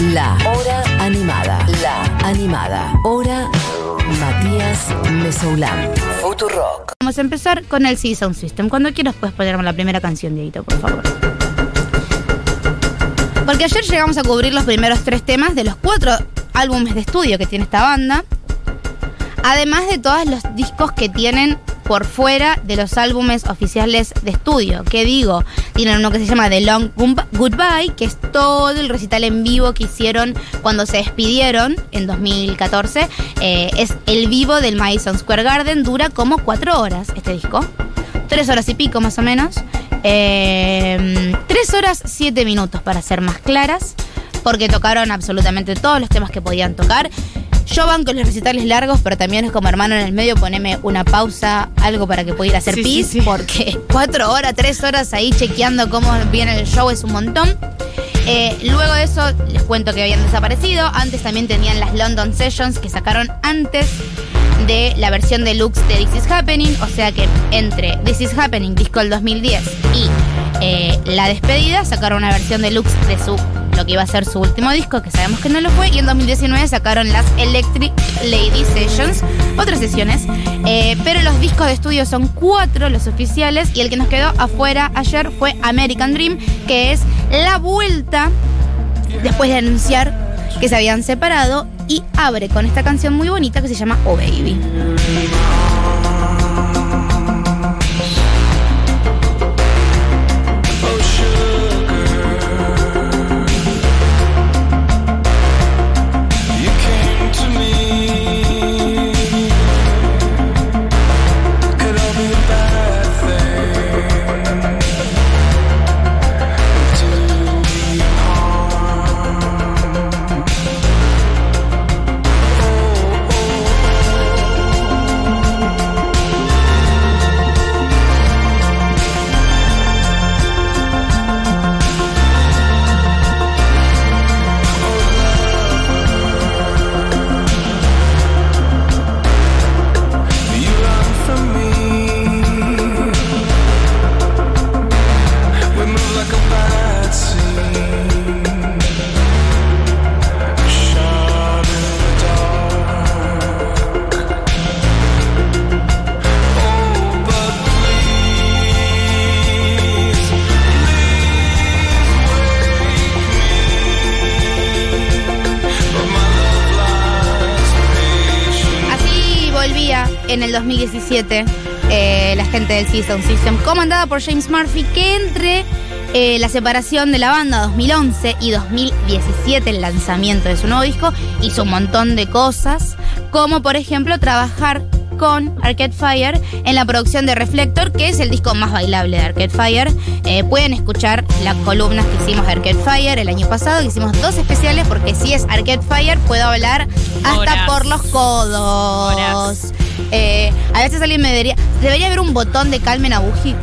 La Hora Animada. La Animada. Hora Matías Mesoulán. Futurock. Vamos a empezar con el C Sound System. Cuando quieras puedes ponerme la primera canción, Dieguito, por favor. Porque ayer llegamos a cubrir los primeros tres temas de los cuatro álbumes de estudio que tiene esta banda. Además de todos los discos que tienen por fuera de los álbumes oficiales de estudio. Que digo, tienen uno que se llama The Long Goodbye, que es todo el recital en vivo que hicieron cuando se despidieron en 2014. Eh, es el vivo del Madison Square Garden, dura como cuatro horas este disco. Tres horas y pico más o menos. Eh, tres horas siete minutos para ser más claras, porque tocaron absolutamente todos los temas que podían tocar. Yo van con los recitales largos, pero también es como hermano en el medio, poneme una pausa, algo para que pueda ir a hacer Sí, pis, sí, sí. porque cuatro horas, tres horas ahí chequeando cómo viene el show es un montón. Eh, luego de eso, les cuento que habían desaparecido. Antes también tenían las London Sessions que sacaron antes de la versión deluxe de This Is Happening. O sea que entre This Is Happening, disco del 2010, y eh, La Despedida, sacaron una versión deluxe de su iba a ser su último disco, que sabemos que no lo fue, y en 2019 sacaron las Electric Lady Sessions, otras sesiones, Eh, pero los discos de estudio son cuatro, los oficiales, y el que nos quedó afuera ayer fue American Dream, que es la vuelta después de anunciar que se habían separado, y abre con esta canción muy bonita que se llama Oh Baby. En el 2017 eh, la gente del Season System, comandada por James Murphy, que entre eh, la separación de la banda 2011 y 2017, el lanzamiento de su nuevo disco, hizo un montón de cosas, como por ejemplo trabajar con Arcade Fire en la producción de Reflector, que es el disco más bailable de Arcade Fire. Eh, pueden escuchar las columnas que hicimos de Arcade Fire el año pasado, que hicimos dos especiales, porque si es Arcade Fire puedo hablar hasta Horas. por los codos. Horas. Eh, a veces alguien me debería. Debería haber un botón de calmen a Buji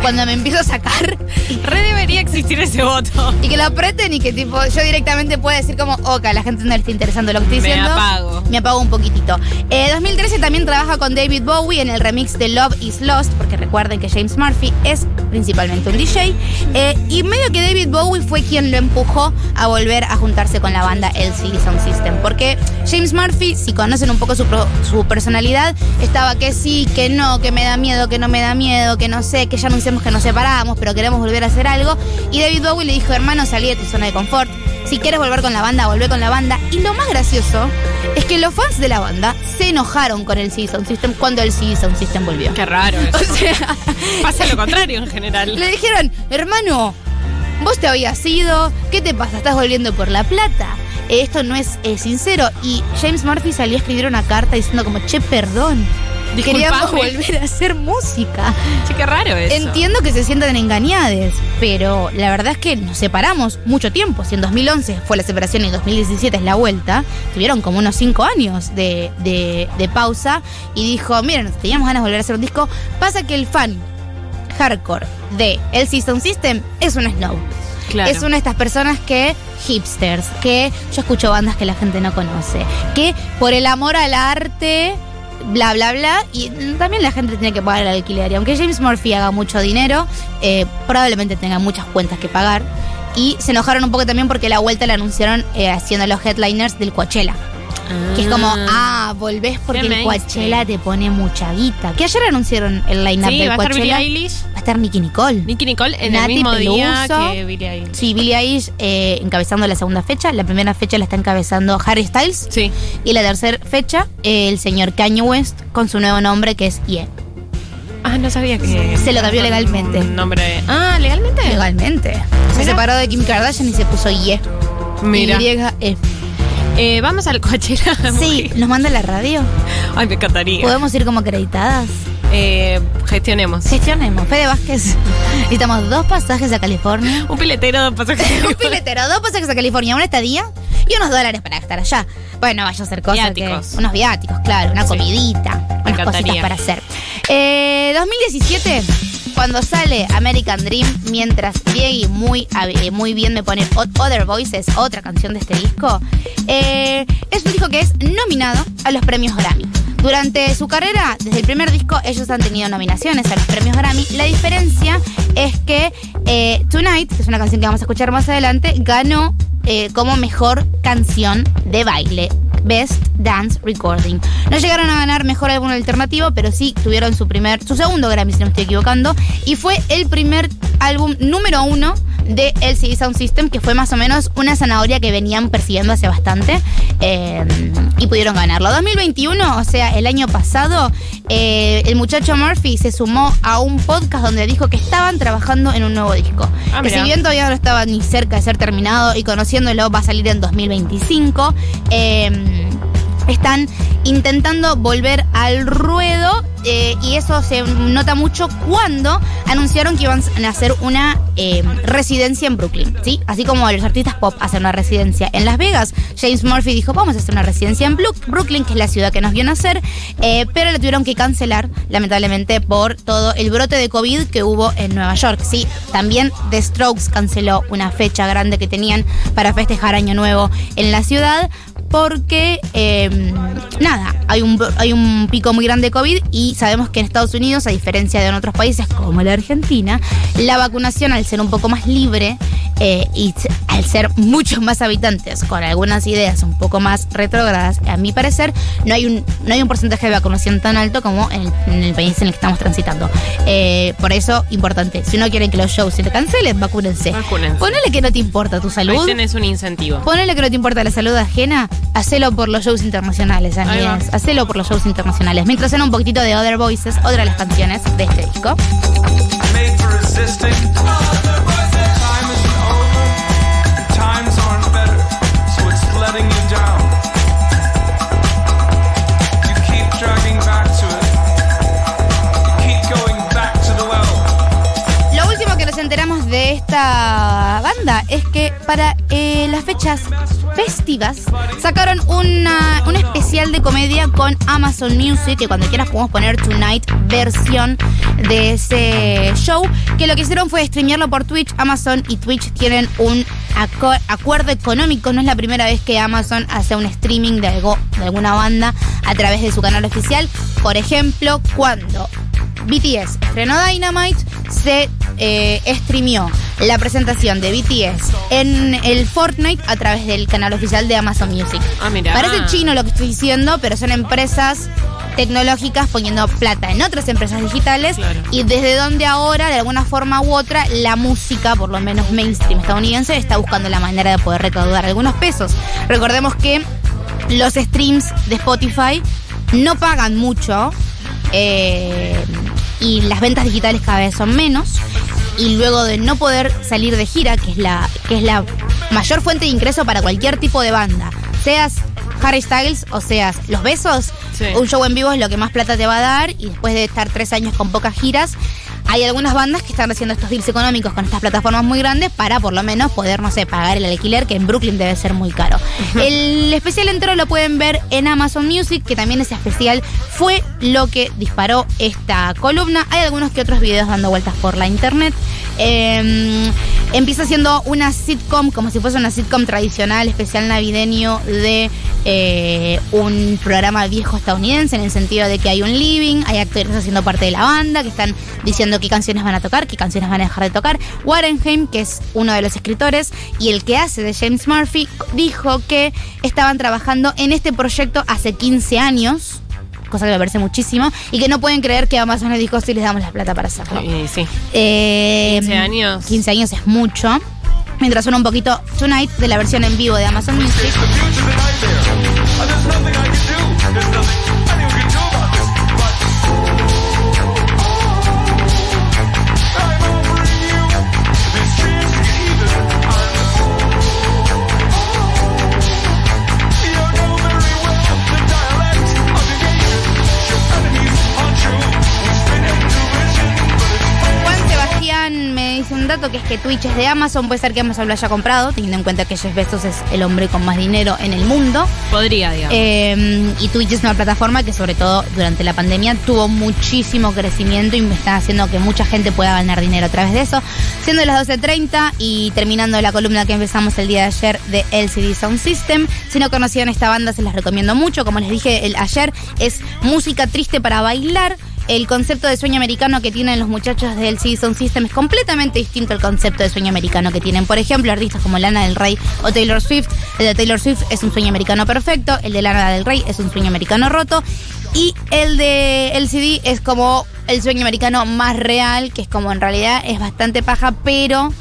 cuando me empiezo a sacar Re debería existir ese voto. y que lo aprieten y que tipo yo directamente pueda decir como, ok, a la gente no le está interesando lo que estoy Me diciendo. apago. Me apago un poquitito. Eh, 2013 también trabaja con David Bowie en el remix de Love is Lost, porque recuerden que James Murphy es principalmente un DJ. Eh, y medio que David Bowie fue quien lo empujó a volver a juntarse con la banda LCD Sound System. Porque James Murphy, si conocen un poco su, pro- su personalidad, estaba que sí, que no, que me da miedo, que no me da miedo, que no sé, que ya anunciamos que nos separamos, pero queremos volver a hacer algo. Y David Bowie le dijo, hermano, salí de tu zona de confort. Si quieres volver con la banda, volvé con la banda. Y lo más gracioso es que los fans de la banda se enojaron con el Sound System cuando el Sound System volvió. Qué raro O sea, Pasa lo contrario en general. le dijeron, hermano, vos te habías ido, ¿qué te pasa? ¿Estás volviendo por la plata? Eh, Esto no es eh, sincero. Y James Murphy salió a escribir una carta diciendo como, che, perdón. Queríamos Disculpame. volver a hacer música. Che, qué raro eso. Entiendo que se sientan engañadas, pero la verdad es que nos separamos mucho tiempo. Si en 2011 fue la separación y en 2017 es la vuelta, tuvieron como unos 5 años de, de- de pausa y dijo, miren, teníamos ganas de volver a hacer un disco. Pasa que el fan hardcore de el System System es un snow. Es una de estas personas que, hipsters, que yo escucho bandas que la gente no conoce, que por el amor al arte, bla, bla, bla, y también la gente tiene que pagar el alquiler. Y aunque James Murphy haga mucho dinero, eh, probablemente tenga muchas cuentas que pagar. y se enojaron un poco también porque la vuelta la anunciaron eh, haciendo los headliners del Coachella. Que es como, ah, volvés porque el. Coachella te pone mucha guita. Que ayer anunciaron el line-up Sí, del va a estar Billie. Eilish. Va a estar Nicki Nicole. Nicky Nicole en Nati el mismo día Peluso. que Billie Eilish. Sí, Billie Eilish eh, encabezando la segunda fecha. La primera fecha la está encabezando Harry Styles. Sí. Y la tercera fecha, eh, el señor Kanye West con su nuevo nombre que es Ye. Ah, no sabía que. Se lo cambió legalmente. Nombre. Ah, legalmente. Legalmente. Se separó de Kim Kardashian y se puso Ye. Mira. Y-E. Eh, vamos al Coachella. Sí, nos manda la radio. Ay, me encantaría. ¿Podemos ir como acreditadas? Eh, gestionemos. Gestionemos. Fede Vázquez. Necesitamos dos pasajes a California. Un piletero de pasajeros. Un piletero, dos pasajes a California, una estadía y unos dólares para gastar allá. Bueno, vaya a hacer cosas Viáticos. que... Unos viáticos, claro, una Sí. comidita, unas cositas encantaría. para hacer. Eh, 2017, cuando sale American Dream, mientras Diego muy, eh, muy bien me pone Ot- Other Voices, otra canción de este disco, eh, es un disco que es nominado a los premios Grammy. Durante su carrera, desde el primer disco, ellos han tenido nominaciones a los premios Grammy. La diferencia es que eh, Tonight, que es una canción que vamos a escuchar más adelante, ganó como mejor canción de baile. Best Dance Recording. No llegaron a ganar mejor álbum alternativo, pero sí tuvieron su primer, su segundo Grammy, si no me estoy equivocando, y fue el primer álbum número uno de LCD Sound System, que fue más o menos una zanahoria que venían persiguiendo hace bastante, eh, y pudieron ganarlo. 2021, o sea, el año pasado, eh, el muchacho Murphy se sumó a un podcast donde dijo que estaban trabajando en un nuevo disco. Ah, que si bien todavía no estaba ni cerca de ser terminado y conociéndolo va a salir en 2025. eh, están intentando volver al ruedo eh, y eso se nota mucho cuando anunciaron que iban a hacer una eh, residencia en Brooklyn, ¿sí? Así como los artistas pop hacen una residencia en Las Vegas, James Murphy dijo, vamos a hacer una residencia en Brooklyn, que es la ciudad que nos vio nacer, eh, pero la tuvieron que cancelar, lamentablemente, por todo el brote de COVID que hubo en Nueva York, ¿sí? También The Strokes canceló una fecha grande que tenían para festejar Año Nuevo en la ciudad, porque eh, nada, hay un, hay un pico muy grande de COVID y sabemos que en Estados Unidos, a diferencia de en otros países como la Argentina, la vacunación al ser un poco más libre eh, y al ser muchos más habitantes con algunas ideas un poco más retrógradas, a mi parecer, no hay un, no hay un porcentaje de vacunación tan alto como en el, en el país en el que estamos transitando. Eh, por eso, importante, si no quieren que los shows se te cancelen, vacúnense. Vacúnense. Ponele que no te importa tu Ahí salud. tenés un incentivo. Ponele que no te importa la salud ajena, hacelo por los shows internacionales, Ahí amigas. Hacelo por los shows internacionales. Mientras suena un poquitito de Other Voices, otra de las canciones de este disco. made for esta banda es que para eh, las fechas festivas sacaron una, un especial de comedia con Amazon Music, que cuando quieras podemos poner Tonight versión de ese show, que lo que hicieron fue streamearlo por Twitch. Amazon y Twitch tienen un acuerdo económico, no es la primera vez que Amazon hace un streaming de, algo, de alguna banda a través de su canal oficial. Por ejemplo, cuando BTS estrenó Dynamite, se eh, streamió la presentación de BTS en el Fortnite a través del canal oficial de Amazon Music. Ah, mira. Parece chino lo que estoy diciendo, pero son empresas tecnológicas poniendo plata en otras empresas digitales Claro. y desde donde ahora, de alguna forma u otra, la música, por lo menos mainstream estadounidense, está buscando la manera de poder recaudar algunos pesos. Recordemos que los streams de Spotify no pagan mucho eh, y las ventas digitales cada vez son menos. Y luego de no poder salir de gira, que es la, que es la mayor fuente de ingreso para cualquier tipo de banda, seas Harry Styles o seas Los Besos, Sí. un show en vivo es lo que más plata te va a dar y después de estar tres años con pocas giras, hay algunas bandas que están haciendo estos deals económicos con estas plataformas muy grandes para por lo menos poder, no sé, pagar el alquiler que en Brooklyn debe ser muy caro. El especial entero lo pueden ver en Amazon Music, que también ese especial fue lo que disparó esta columna. Hay algunos que otros videos dando vueltas por la internet. Eh, Empieza siendo una sitcom, como si fuese una sitcom tradicional, especial navideño de eh, un programa viejo estadounidense, en el sentido de que hay un living, hay actores haciendo parte de la banda, que están diciendo qué canciones van a tocar, qué canciones van a dejar de tocar. Warenheim, que es uno de los escritores y el que hace de James Murphy, dijo que estaban trabajando en este proyecto hace 15 años. Cosa que me parece muchísimo. Y que no pueden creer que Amazon les dijo si les damos la plata para hacerlo. Eh, sí. Eh, 15 años. 15 años es mucho. Mientras suena un poquito Tonight de la versión en vivo de Amazon Music. Dato que es que Twitch es de Amazon. Puede ser que Amazon lo haya comprado, teniendo en cuenta que Jeff Bezos es el hombre con más dinero en el mundo. Podría, digamos. Eh, y Twitch es una plataforma que sobre todo durante la pandemia tuvo muchísimo crecimiento y me está haciendo que mucha gente pueda ganar dinero a través de eso. Siendo las 12.30 y terminando la columna que empezamos el día de ayer de LCD Sound System. Si no conocían esta banda se las recomiendo mucho. Como les dije el, ayer, es música triste para bailar. El concepto de sueño americano que tienen los muchachos del Sound System es completamente distinto al concepto de sueño americano que tienen, por ejemplo, artistas como Lana del Rey o Taylor Swift. El de Taylor Swift es un sueño americano perfecto, el de Lana del Rey es un sueño americano roto y el de LCD es como el sueño americano más real, que es como en realidad es bastante paja, pero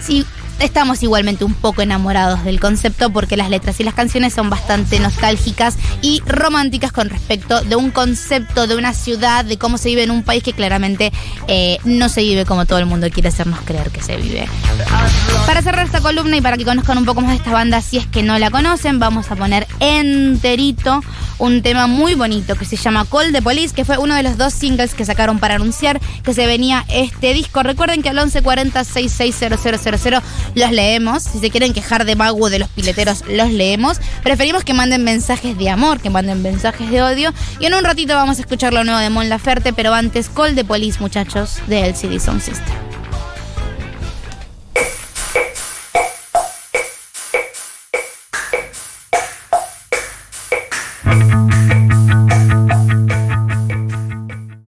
sí estamos igualmente un poco enamorados del concepto porque las letras y las canciones son bastante nostálgicas y románticas con respecto de un concepto de una ciudad, de cómo se vive en un país que claramente eh, no se vive como todo el mundo quiere hacernos creer que se vive. Para cerrar esta columna y para que conozcan un poco más de esta banda, si es que no la conocen, vamos a poner enterito un tema muy bonito que se llama Call the Police, que fue uno de los dos singles que sacaron para anunciar que se venía este disco. Recuerden que al 1140 660000 los leemos. Si se quieren quejar de Magu de los pileteros, los leemos. Preferimos que manden mensajes de amor, que manden mensajes de odio. Y en un ratito vamos a escuchar lo nuevo de Mon Laferte, pero antes Call the Police, muchachos, de LCD Sound System.